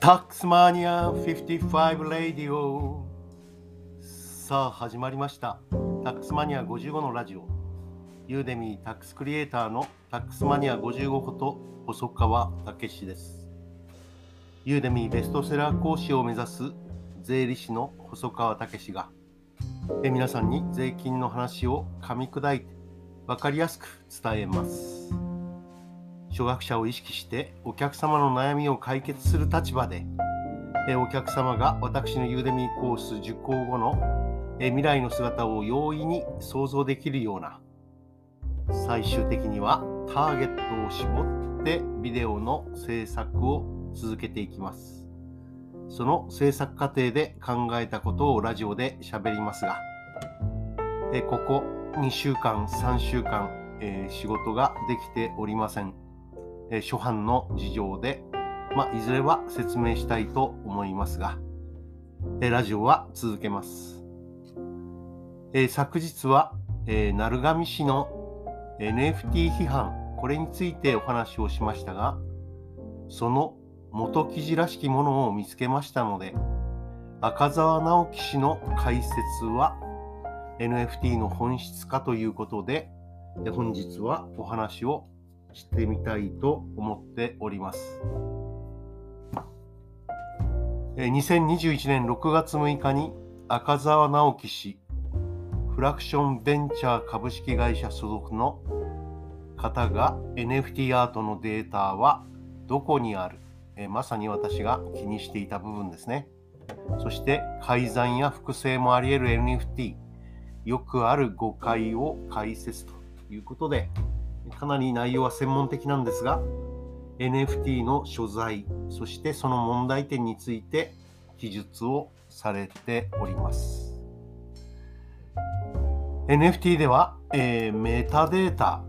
タックスマニア55レディオさあ始まりました。タックスマニア55のラジオ。ユーデミータックスクリエイターのタックスマニア55こと細川武史です。ユーデミーベストセラー講師を目指す税理士の細川武史がえ皆さんに税金の話を噛み砕いて分かりやすく伝えます。初学者を意識してお客様の悩みを解決する立場でお客様が私のユーデミーコース受講後の未来の姿を容易に想像できるような最終的にはターゲットを絞ってビデオの制作を続けていきます。その制作過程で考えたことをラジオで喋りますがここ2週間3週間仕事ができておりません。え初版の事情で、まあ、いずれは説明したいと思いますが、えラジオは続けます。え昨日は、え鳴上市の NFT 批判、これについてお話をしましたが、その元記事らしきものを見つけましたので、赤澤直樹氏の解説は NFT の本質かということで、本日はお話をしてみたいと思っております。2021年6月6日に赤澤直樹氏、フラクションベンチャー株式会社所属の方が NFT アートのデータはどこにある？えまさに私が気にしていた部分ですね。そして改ざんや複製もあり得る NFT、よくある誤解を解説ということで、かなり内容は専門的なんですが NFT の所在そしてその問題点について記述をされております NFT では、えー、メタデータ、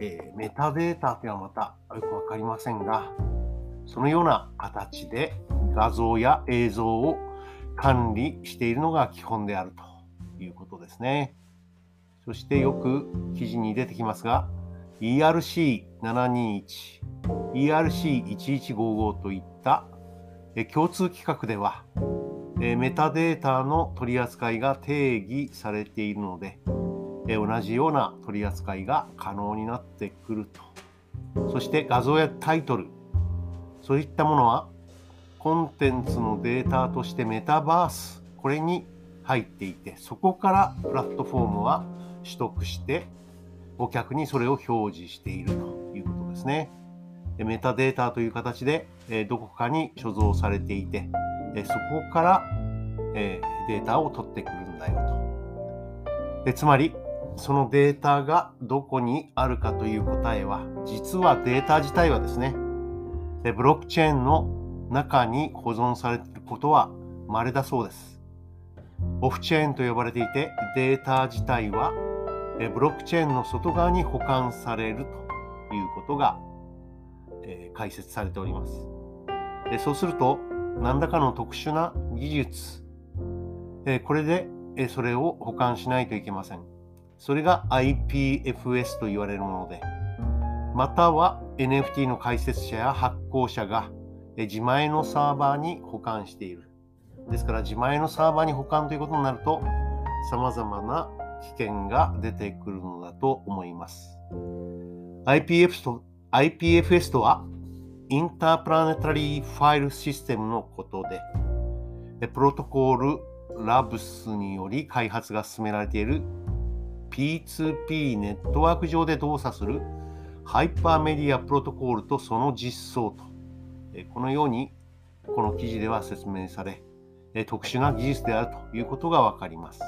えー、メタデータというのはまたよくわかりませんがそのような形で画像や映像を管理しているのが基本であるということですね。そしてよく記事に出てきますが、ERC721、ERC1155 といった共通規格ではメタデータの取り扱いが定義されているので同じような取り扱いが可能になってくると。そして画像やタイトルそういったものはコンテンツのデータとしてメタバースこれに入っていてそこからプラットフォームは取得してお客にそれを表示しているということですね。メタデータという形でどこかに所蔵されていてそこからデータを取ってくるんだよと。つまりそのデータがどこにあるかという答えは実はデータ自体はですねブロックチェーンの中に保存されていることは稀だそうです。オフチェーンと呼ばれていてデータ自体はブロックチェーンの外側に保管されるということが、え解説されております。でそうすると、何らかの特殊な技術、えこれで、えそれを保管しないといけません。それが IPFS と言われるもので、または NFT の解説者や発行者が自前のサーバーに保管している。ですから自前のサーバーに保管ということになると、様々な危険が出てくるのだと思います。IPF と IPFS とはインタープラネタリーファイルシステムのことで、プロトコールラブスにより開発が進められている P2P ネットワーク上で動作するハイパーメディアプロトコールとその実装と、このようにこの記事では説明され、特殊な技術であるということがわかります。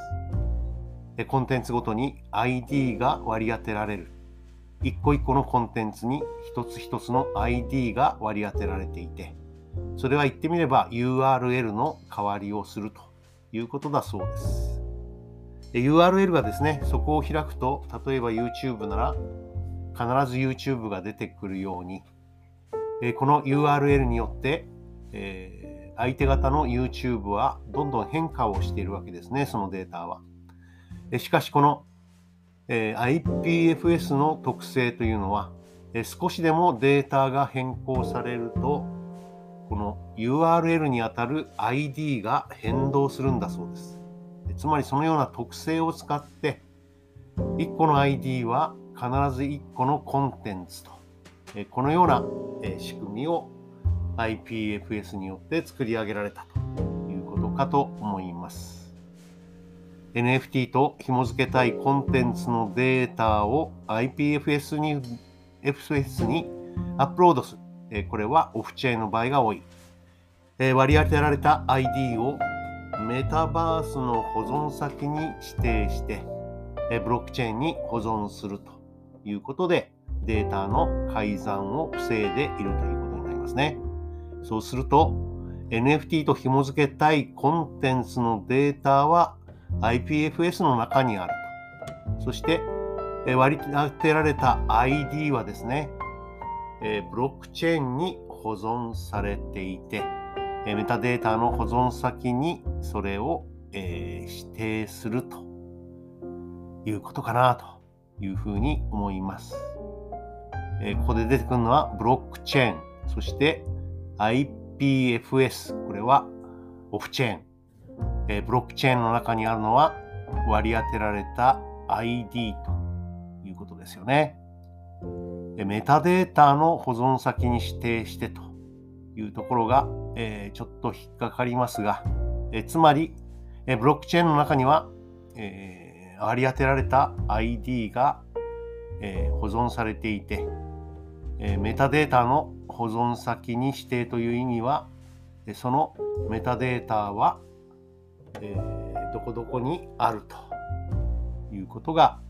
コンテンツごとに ID が割り当てられる。一個一個のコンテンツに一つ一つの ID が割り当てられていて、それは言ってみれば URL の代わりをするということだそうです。URL がですね、そこを開くと、例えば YouTube なら必ず YouTube が出てくるように、この URL によって、えー、相手方の YouTube はどんどん変化をしているわけですね、そのデータは。しかしこの、え IPFS の特性というのは、え少しでもデータが変更されるとこの URL にあたる ID が変動するんだそうです。つまりそのような特性を使って1個の ID は必ず1個のコンテンツとこのような仕組みを IPFS によって作り上げられたということかと思います。NFT と紐付けたいコンテンツのデータを IPFS に FS にアップロードする。これはオフチェーンの場合が多い。割り当てられた ID をメタバースの保存先に指定してブロックチェーンに保存するということでデータの改ざんを防いでいるということになりますね。そうすると NFT と紐付けたいコンテンツのデータは IPFS の中にあると。そしてえ割り当てられた ID はですね、えブロックチェーンに保存されていて、えメタデータの保存先にそれをえ指定するということかなというふうに思います。えここで出てくるのはブロックチェーン、そして IPFS、これはオフチェーン。えブロックチェーンの中にあるのは割り当てられた ID ということですよね。メタデータの保存先に指定してというところが、えー、ちょっと引っかかりますが、えー、つまり、え、ブロックチェーンの中には、え割り当てられた ID が、え保存されていて、えメタデータの保存先に指定という意味は、そのメタデータは、えー、どこどこにあるということが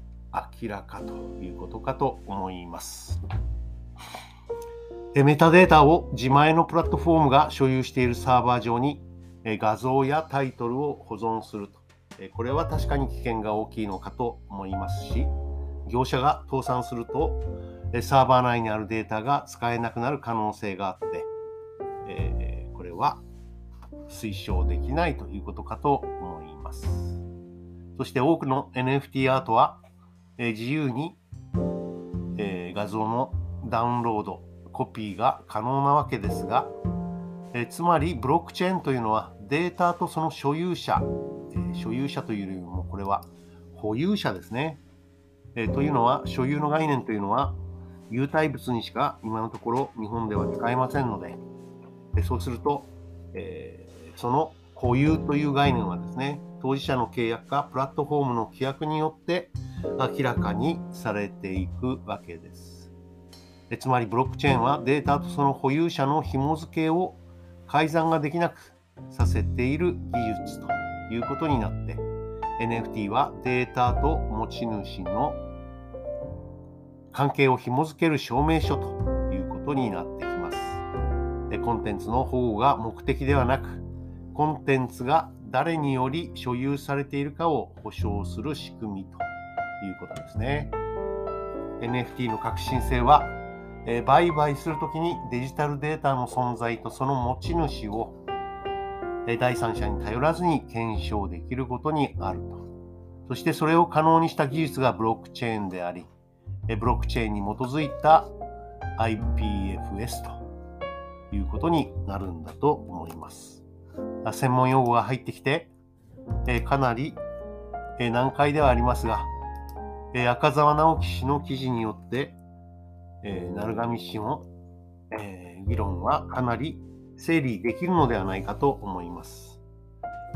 明らかということかと思います。メタデータを自前のプラットフォームが所有しているサーバー上に画像やタイトルを保存すると。これは確かに危険が大きいのかと思いますし、業者が倒産するとサーバー内にあるデータが使えなくなる可能性があって、え、これは推奨できないということかと思います。そして多くの NFT アートは、え、自由に、え、画像のダウンロード、コピーが可能なわけですが、えつまりブロックチェーンというのはデータとその所有者、え所有者というよりもこれは保有者ですね。えというのは所有の概念というのは有体物にしか今のところ日本では使えませんので、そうすると、え、その保有という概念はですね、当事者の契約かプラットフォームの規約によって明らかにされていくわけです。でつまりブロックチェーンはデータとその保有者の紐付けを改ざんができなくさせている技術ということになって NFT はデータと持ち主の関係を紐付ける証明書ということになってきます。でコンテンツの保護が目的ではなく、コンテンツが誰により所有されているかを保証する仕組みということですね。NFT の革新性は、え売買するときにデジタルデータの存在とその持ち主をえ第三者に頼らずに検証できることにあると。そしてそれを可能にした技術がブロックチェーンであり、えブロックチェーンに基づいた IPFS ということになるんだと思います。専門用語が入ってきて、えかなりえ難解ではありますが、え赤澤直樹氏の記事によって、え鳴上氏の議論はかなり整理できるのではないかと思います。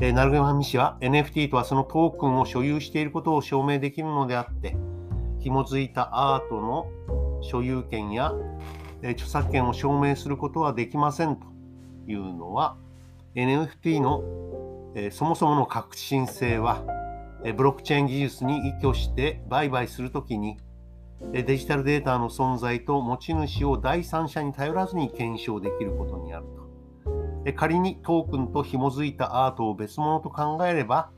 え鳴上氏は NFT とはそのトークンを所有していることを証明できるのであって、紐づいたアートの所有権やえ著作権を証明することはできませんというのは NFT のえそもそもの革新性はえブロックチェーン技術に依拠して売買するときにえデジタルデータの存在と持ち主を第三者に頼らずに検証できることにあると。え仮にトークンと紐づいたアートを別物と考えれば、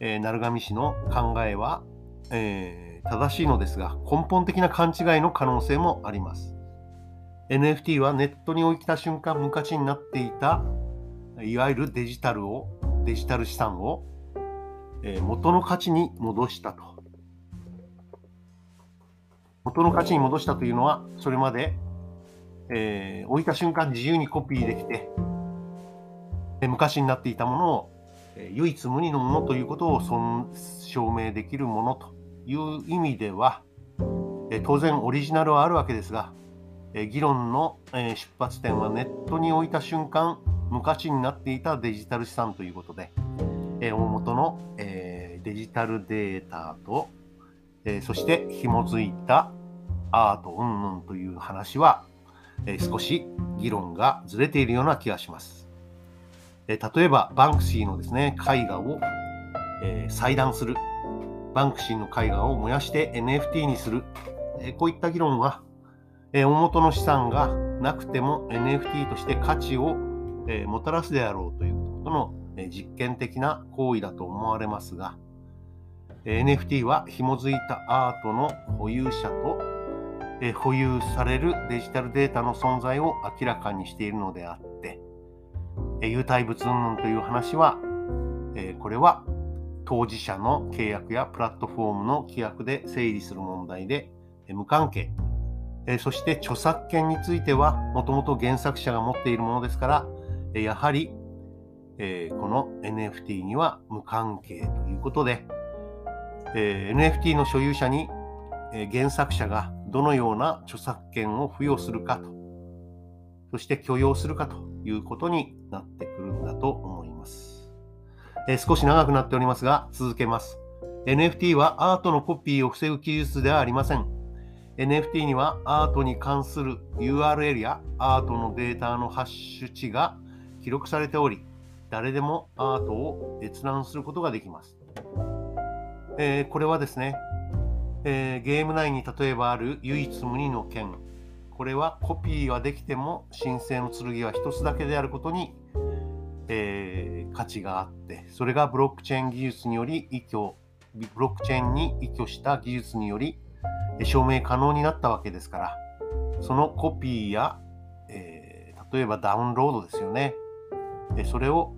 えー、鳴上氏の考えは、えー正しいのですが、根本的な勘違いの可能性もあります。NFT はネットに置いた瞬間、無価値になっていた、いわゆるデジタルを、デジタル資産を、えー、元の価値に戻したと。元の価値に戻したというのは、それまでえー、置いた瞬間自由にコピーできて、え昔になっていたものを、え唯一無二のものということを証明できるものという意味では、え当然オリジナルはあるわけですが、え議論の、え出発点はネットに置いた瞬間昔になっていたデジタル資産ということで、え大元の、えデジタルデータと、えそして紐づいたアート云々という話は、え少し議論がずれているような気がします。え例えば、バンクシーのですね、絵画を、え裁断する。バンクシーの絵画を燃やして NFT にする。えこういった議論は、え大元の資産がなくても NFT として価値を、えもたらすであろうということの、え実験的な行為だと思われますが、NFT は紐づいたアートの保有者と、え保有されるデジタルデータの存在を明らかにしているのであって、え有体物云々という話は、えこれは当事者の契約やプラットフォームの規約で整理する問題で、え無関係。えそして著作権については、もともと原作者が持っているものですから、やはり、えこの NFT には無関係ということで、えー、NFT の所有者に、えー、原作者がどのような著作権を付与するかと、そして許容するかということになってくるんだと思います。えー、少し長くなっておりますが、続けます。NFT はアートのコピーを防ぐ技術ではありません。NFT にはアートに関する URL やアートのデータのハッシュ値が記録されており、誰でもアートを閲覧することができます。えー、これはですね、えー、ゲーム内に例えばある唯一無二の剣これはコピーはできても神聖の剣は一つだけであることに、えー、価値があってそれがブロックチェーン技術により依拠ブロックチェーンに依拠した技術により証明可能になったわけですからそのコピーや、えー、例えばダウンロードですよねそれを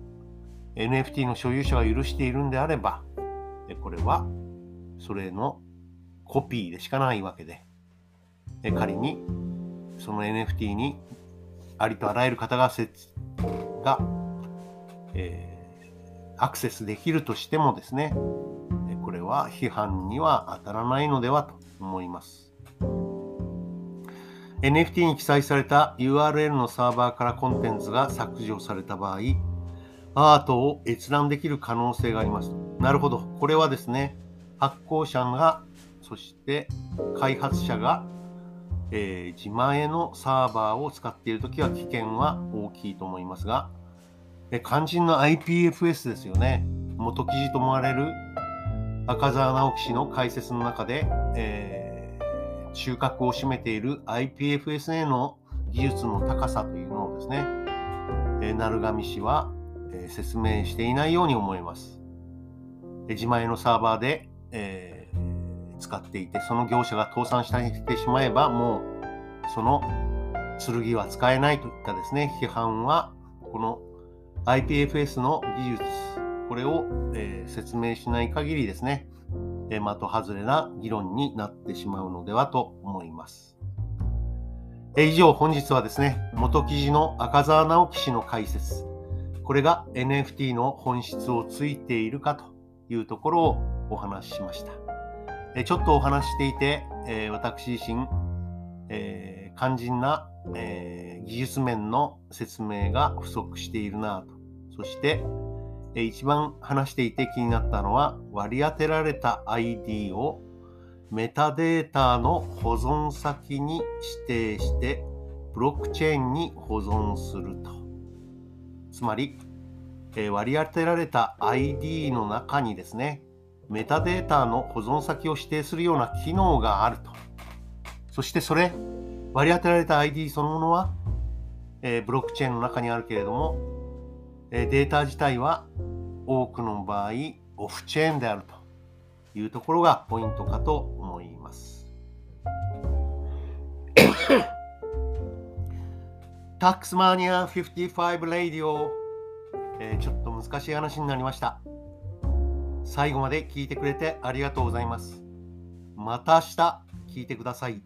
NFT の所有者が許しているんであればでこれはそれのコピーでしかないわけで。で仮にその NFT にありとあらゆる方がが、えー、アクセスできるとしてもですねこれは批判には当たらないのではと思います。NFT に記載された URL のサーバーからコンテンツが削除された場合アートを閲覧できる可能性があります。なるほど。これはですね、発行者が、そして開発者が、えー、自前のサーバーを使っているときは危険は大きいと思いますが、え肝心の IPFS ですよね。元記事と思われる赤澤直樹氏の解説の中で、えー、中核を占めている IPFSA の技術の高さというのをですね、え、鳴上氏はえ説明していないように思います。自前のサーバーで、えー、使っていて、その業者が倒産してしまえば、もうその剣は使えないといったですね、批判は、この IPFS の技術、これを、えー、説明しない限りですね、的外れな議論になってしまうのではと思います。以上、本日はですね、元記事の赤澤直樹氏の解説、これが NFT の本質をついているかというところをお話ししました。えちょっとお話していて、え私自身、えー、肝心な、えー、技術面の説明が不足しているなと。そして、一番話していて気になったのは割り当てられた ID をメタデータの保存先に指定してブロックチェーンに保存すると。つまり、え割り当てられた ID の中にですね、メタデータの保存先を指定するような機能があると。そしてそれ、割り当てられた ID そのものは、えブロックチェーンの中にあるけれども、データ自体は多くの場合、オフチェーンであるというところがポイントかと思います。タックスマニア55レイディオ、えー、ちょっと難しい話になりました。最後まで聞いてくれてありがとうございます。また明日聞いてください。